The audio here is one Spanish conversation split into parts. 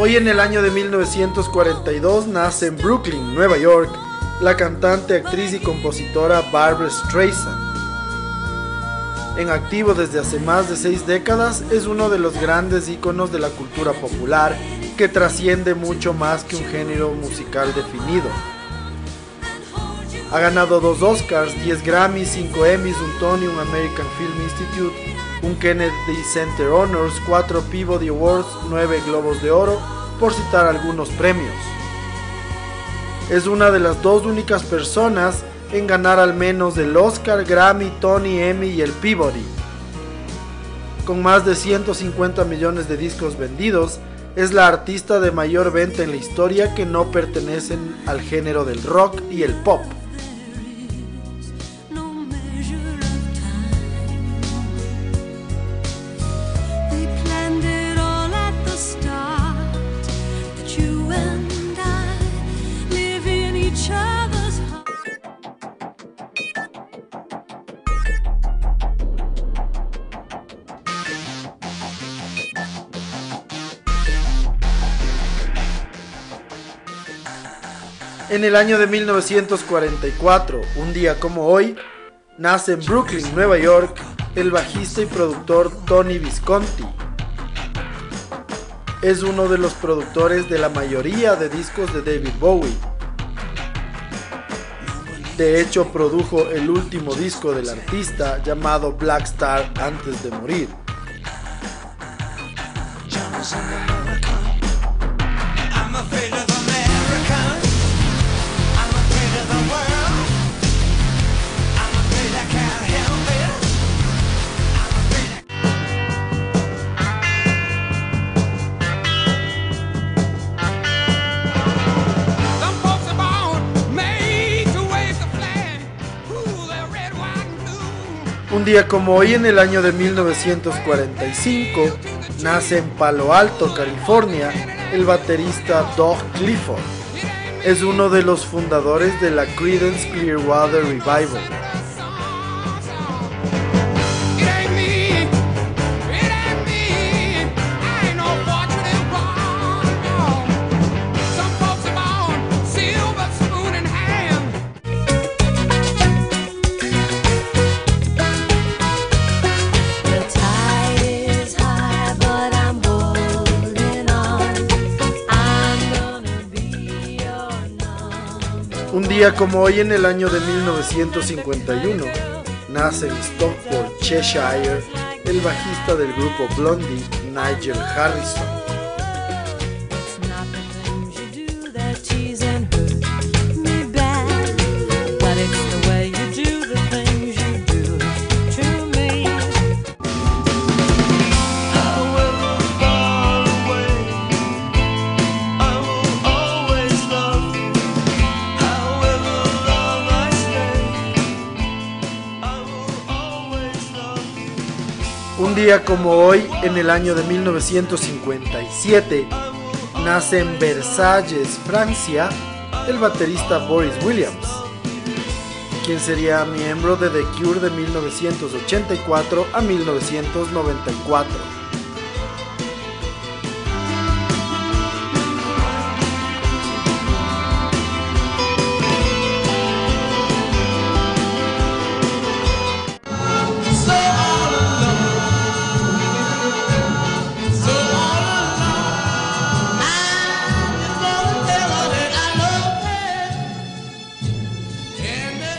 Hoy en el año de 1942 nace en Brooklyn, Nueva York, la cantante, actriz y compositora Barbara Streisand. En activo desde hace más de seis décadas, es uno de los grandes íconos de la cultura popular que trasciende mucho más que un género musical definido. Ha ganado dos Oscars, 10 Grammys, 5 Emmys, un Tony, un American Film Institute un Kennedy Center Honors, 4 Peabody Awards, 9 Globos de Oro, por citar algunos premios. Es una de las dos únicas personas en ganar al menos el Oscar, Grammy, Tony, Emmy y el Peabody. Con más de 150 millones de discos vendidos, es la artista de mayor venta en la historia que no pertenecen al género del rock y el pop. El año de 1944, un día como hoy, nace en Brooklyn, Nueva York, el bajista y productor Tony Visconti. Es uno de los productores de la mayoría de discos de David Bowie. De hecho, produjo el último disco del artista llamado Black Star antes de morir. Como hoy en el año de 1945 nace en Palo Alto, California, el baterista Doug Clifford. Es uno de los fundadores de la Creedence Clearwater Revival. Como hoy en el año de 1951, nace en Stockport, Cheshire, el bajista del grupo Blondie, Nigel Harrison. Como hoy, en el año de 1957, nace en Versalles, Francia, el baterista Boris Williams, quien sería miembro de The Cure de 1984 a 1994.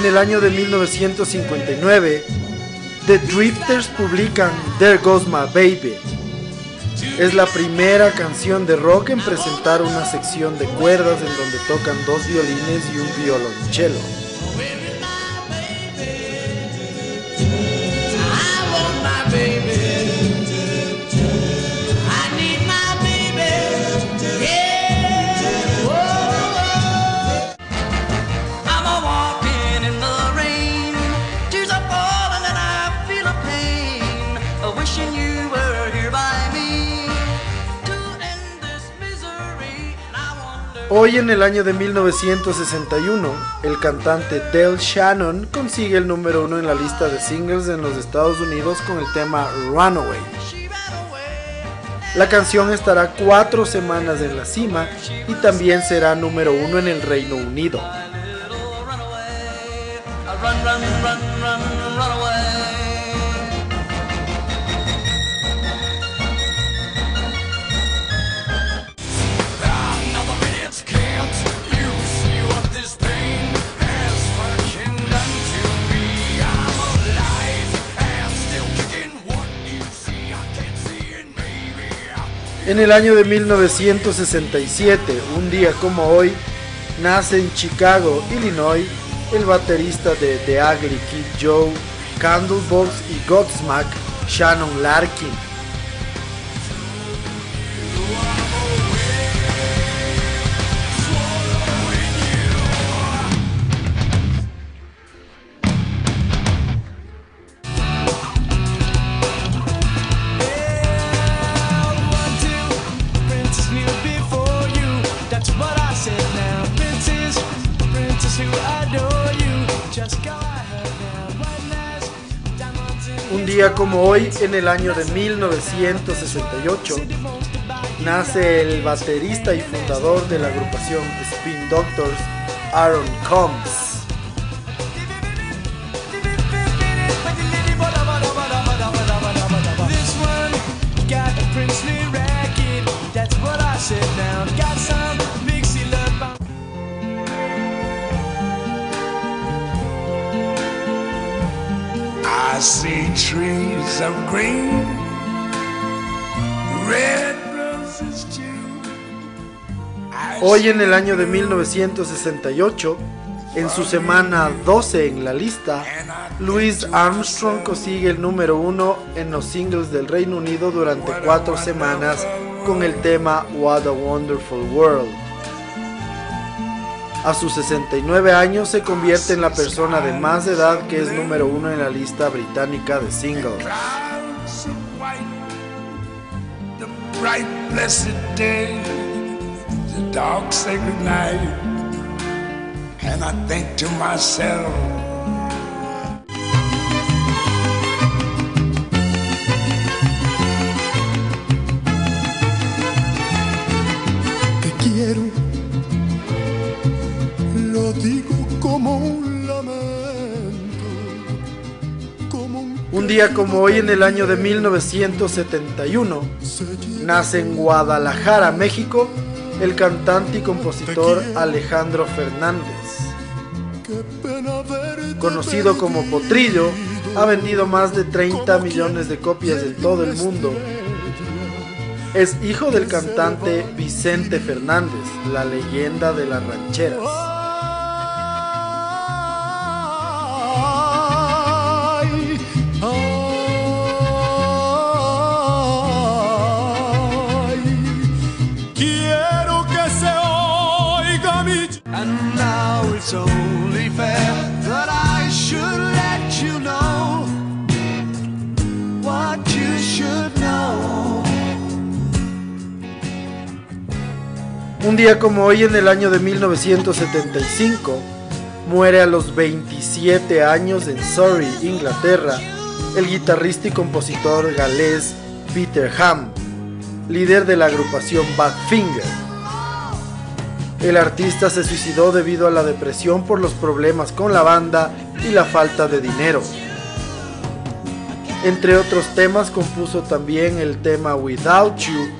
En el año de 1959, The Drifters publican There Goes My Baby. Es la primera canción de rock en presentar una sección de cuerdas en donde tocan dos violines y un violonchelo. Hoy en el año de 1961, el cantante Del Shannon consigue el número uno en la lista de singles en los Estados Unidos con el tema Runaway. La canción estará cuatro semanas en la cima y también será número uno en el Reino Unido. En el año de 1967, un día como hoy, nace en Chicago, Illinois, el baterista de The Ugly Kid Joe, Candlebox y Godsmack, Shannon Larkin. Como hoy, en el año de 1968, nace el baterista y fundador de la agrupación Spin Doctors, Aaron Combs. Hoy en el año de 1968, en su semana 12 en la lista, Louis Armstrong consigue el número uno en los singles del Reino Unido durante cuatro semanas con el tema What a Wonderful World. A sus 69 años se convierte en la persona de más edad que es número uno en la lista británica de singles. Un día como hoy en el año de 1971, nace en Guadalajara, México, el cantante y compositor Alejandro Fernández. Conocido como Potrillo, ha vendido más de 30 millones de copias en todo el mundo. Es hijo del cantante Vicente Fernández, la leyenda de las rancheras. Un día como hoy en el año de 1975, muere a los 27 años en Surrey, Inglaterra, el guitarrista y compositor galés Peter Ham, líder de la agrupación Badfinger. El artista se suicidó debido a la depresión por los problemas con la banda y la falta de dinero. Entre otros temas compuso también el tema Without You,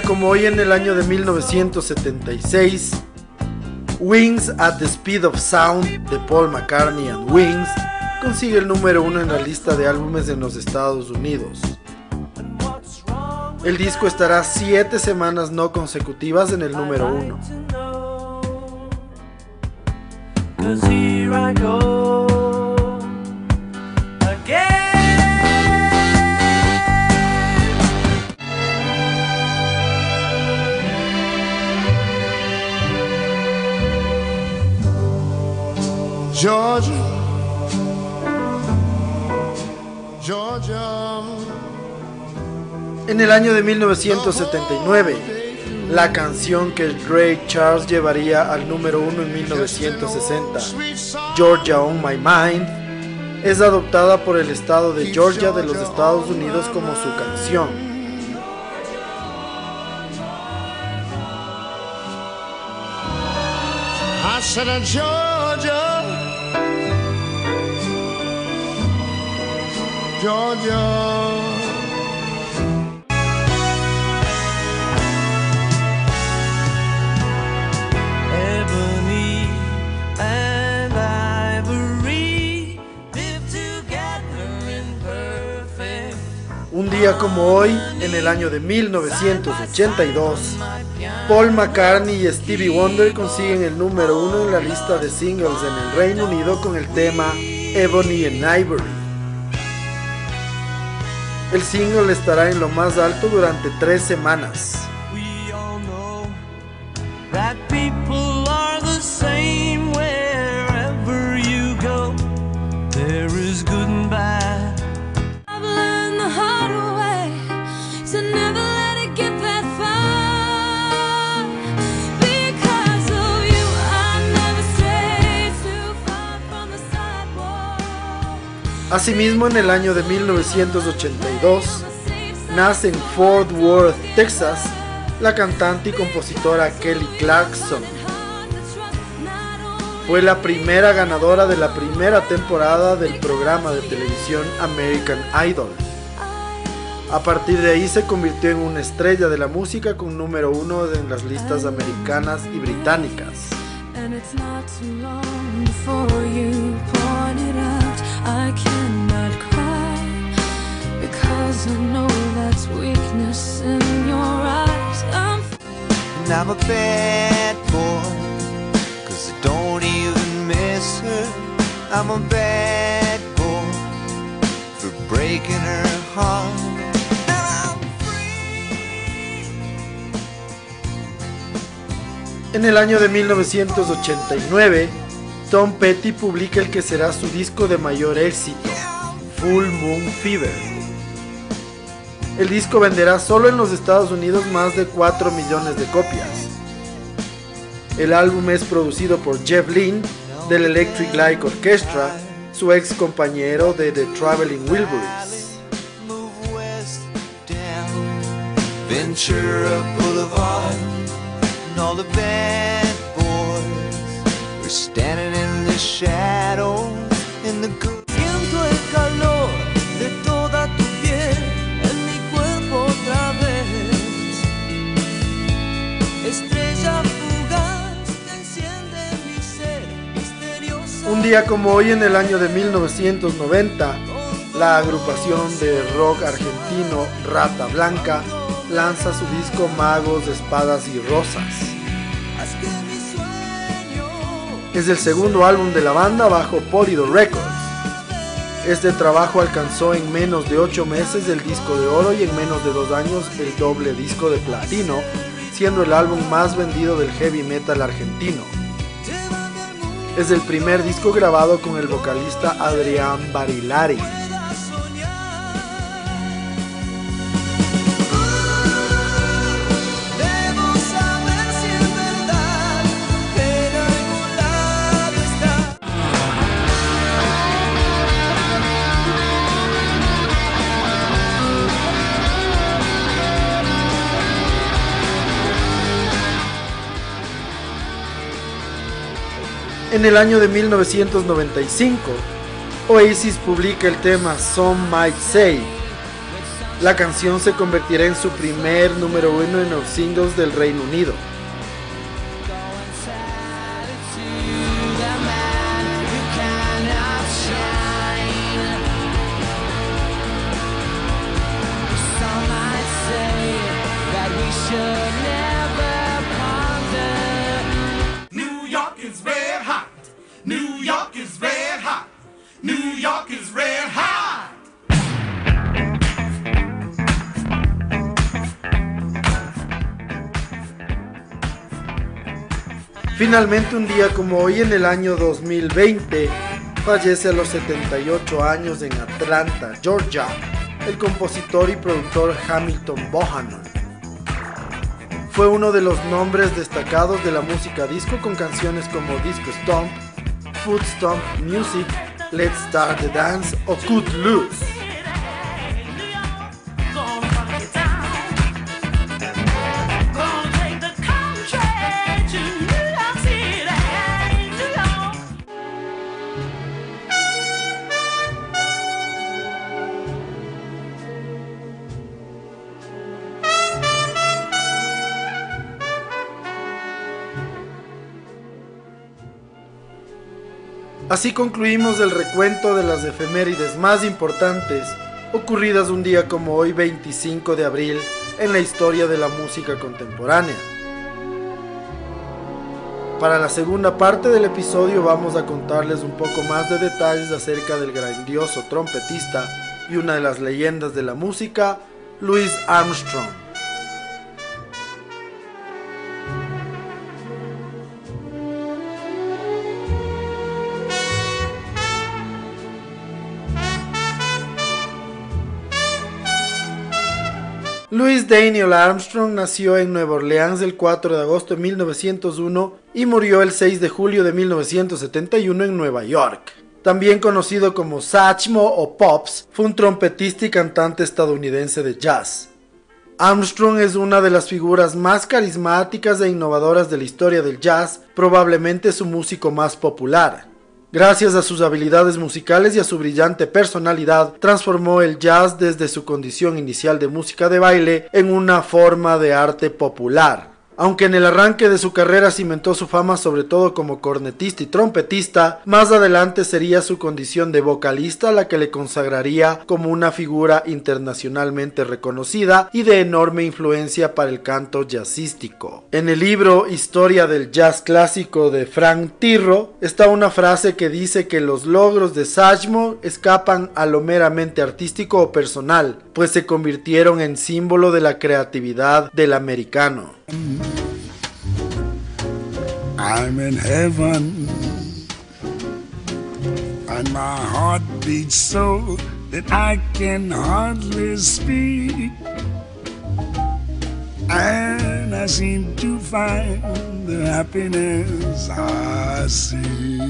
como hoy en el año de 1976, Wings at the Speed of Sound de Paul McCartney and Wings consigue el número uno en la lista de álbumes en los Estados Unidos. El disco estará siete semanas no consecutivas en el número uno. Georgia, Georgia. En el año de 1979, la canción que Ray Charles llevaría al número uno en 1960, Georgia on My Mind, es adoptada por el estado de Georgia de los Estados Unidos como su canción. Georgia. Un día como hoy, en el año de 1982, Paul McCartney y Stevie Wonder consiguen el número uno en la lista de singles en el Reino Unido con el tema Ebony and Ivory. El single estará en lo más alto durante tres semanas. Asimismo, en el año de 1982, nace en Fort Worth, Texas, la cantante y compositora Kelly Clarkson. Fue la primera ganadora de la primera temporada del programa de televisión American Idol. A partir de ahí se convirtió en una estrella de la música con número uno en las listas americanas y británicas. I'm a bad boy cause I don't even miss her. I'm a bad boy for breaking her heart. En el año de 1989, Tom Petty publica el que será su disco de mayor éxito, Full Moon Fever. El disco venderá solo en los Estados Unidos más de 4 millones de copias. El álbum es producido por Jeff Lynne del Electric Light Orchestra, su ex compañero de The Traveling Wilburys. standing in the in the. Un día como hoy en el año de 1990, la agrupación de rock argentino Rata Blanca lanza su disco Magos Espadas y Rosas. Es el segundo álbum de la banda bajo Polydor Records. Este trabajo alcanzó en menos de 8 meses el disco de oro y en menos de 2 años el doble disco de platino, siendo el álbum más vendido del heavy metal argentino. Es el primer disco grabado con el vocalista Adrián Barilari. En el año de 1995, Oasis publica el tema Some Might Say. La canción se convertirá en su primer número uno en los singles del Reino Unido. Finalmente un día como hoy en el año 2020 fallece a los 78 años en Atlanta, Georgia, el compositor y productor Hamilton Bohannon. Fue uno de los nombres destacados de la música disco con canciones como Disco Stomp, Foot Stomp Music, Let's Start the Dance o Cut Loose. Así concluimos el recuento de las efemérides más importantes ocurridas un día como hoy 25 de abril en la historia de la música contemporánea. Para la segunda parte del episodio vamos a contarles un poco más de detalles acerca del grandioso trompetista y una de las leyendas de la música, Louis Armstrong. Louis Daniel Armstrong nació en Nueva Orleans el 4 de agosto de 1901 y murió el 6 de julio de 1971 en Nueva York. También conocido como Satchmo o Pops, fue un trompetista y cantante estadounidense de jazz. Armstrong es una de las figuras más carismáticas e innovadoras de la historia del jazz, probablemente su músico más popular. Gracias a sus habilidades musicales y a su brillante personalidad, transformó el jazz desde su condición inicial de música de baile en una forma de arte popular. Aunque en el arranque de su carrera cimentó su fama sobre todo como cornetista y trompetista, más adelante sería su condición de vocalista la que le consagraría como una figura internacionalmente reconocida y de enorme influencia para el canto jazzístico. En el libro Historia del Jazz Clásico de Frank Tirro está una frase que dice que los logros de Sajmo escapan a lo meramente artístico o personal, pues se convirtieron en símbolo de la creatividad del americano. I'm in heaven, and my heart beats so that I can hardly speak. And I seem to find the happiness I see.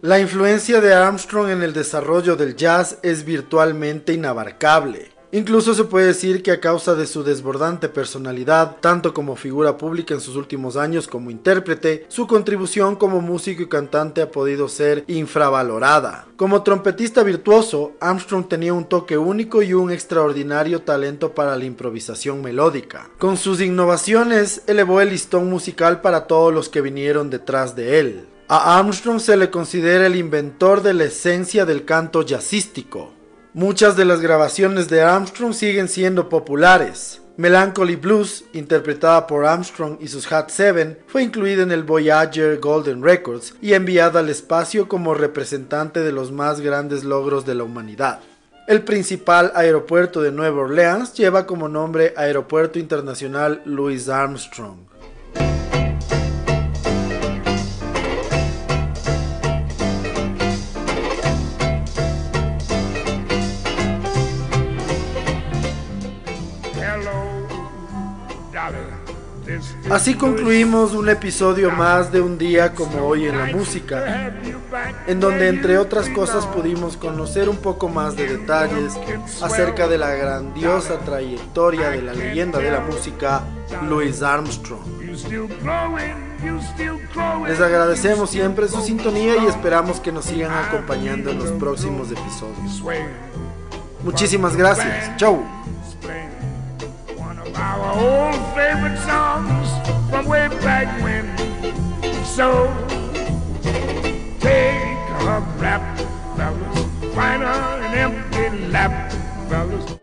La influencia de Armstrong en el desarrollo del jazz es virtualmente inabarcable. Incluso se puede decir que a causa de su desbordante personalidad, tanto como figura pública en sus últimos años como intérprete, su contribución como músico y cantante ha podido ser infravalorada. Como trompetista virtuoso, Armstrong tenía un toque único y un extraordinario talento para la improvisación melódica. Con sus innovaciones, elevó el listón musical para todos los que vinieron detrás de él. A Armstrong se le considera el inventor de la esencia del canto jazzístico. Muchas de las grabaciones de Armstrong siguen siendo populares. Melancholy Blues, interpretada por Armstrong y sus Hat 7, fue incluida en el Voyager Golden Records y enviada al espacio como representante de los más grandes logros de la humanidad. El principal aeropuerto de Nueva Orleans lleva como nombre Aeropuerto Internacional Louis Armstrong. Así concluimos un episodio más de un día como hoy en la música, en donde entre otras cosas pudimos conocer un poco más de detalles acerca de la grandiosa trayectoria de la leyenda de la música, Louis Armstrong. Les agradecemos siempre su sintonía y esperamos que nos sigan acompañando en los próximos episodios. Muchísimas gracias. Chau. old favorite songs from way back when. So take a rap, fellas, find an empty lap, fellas.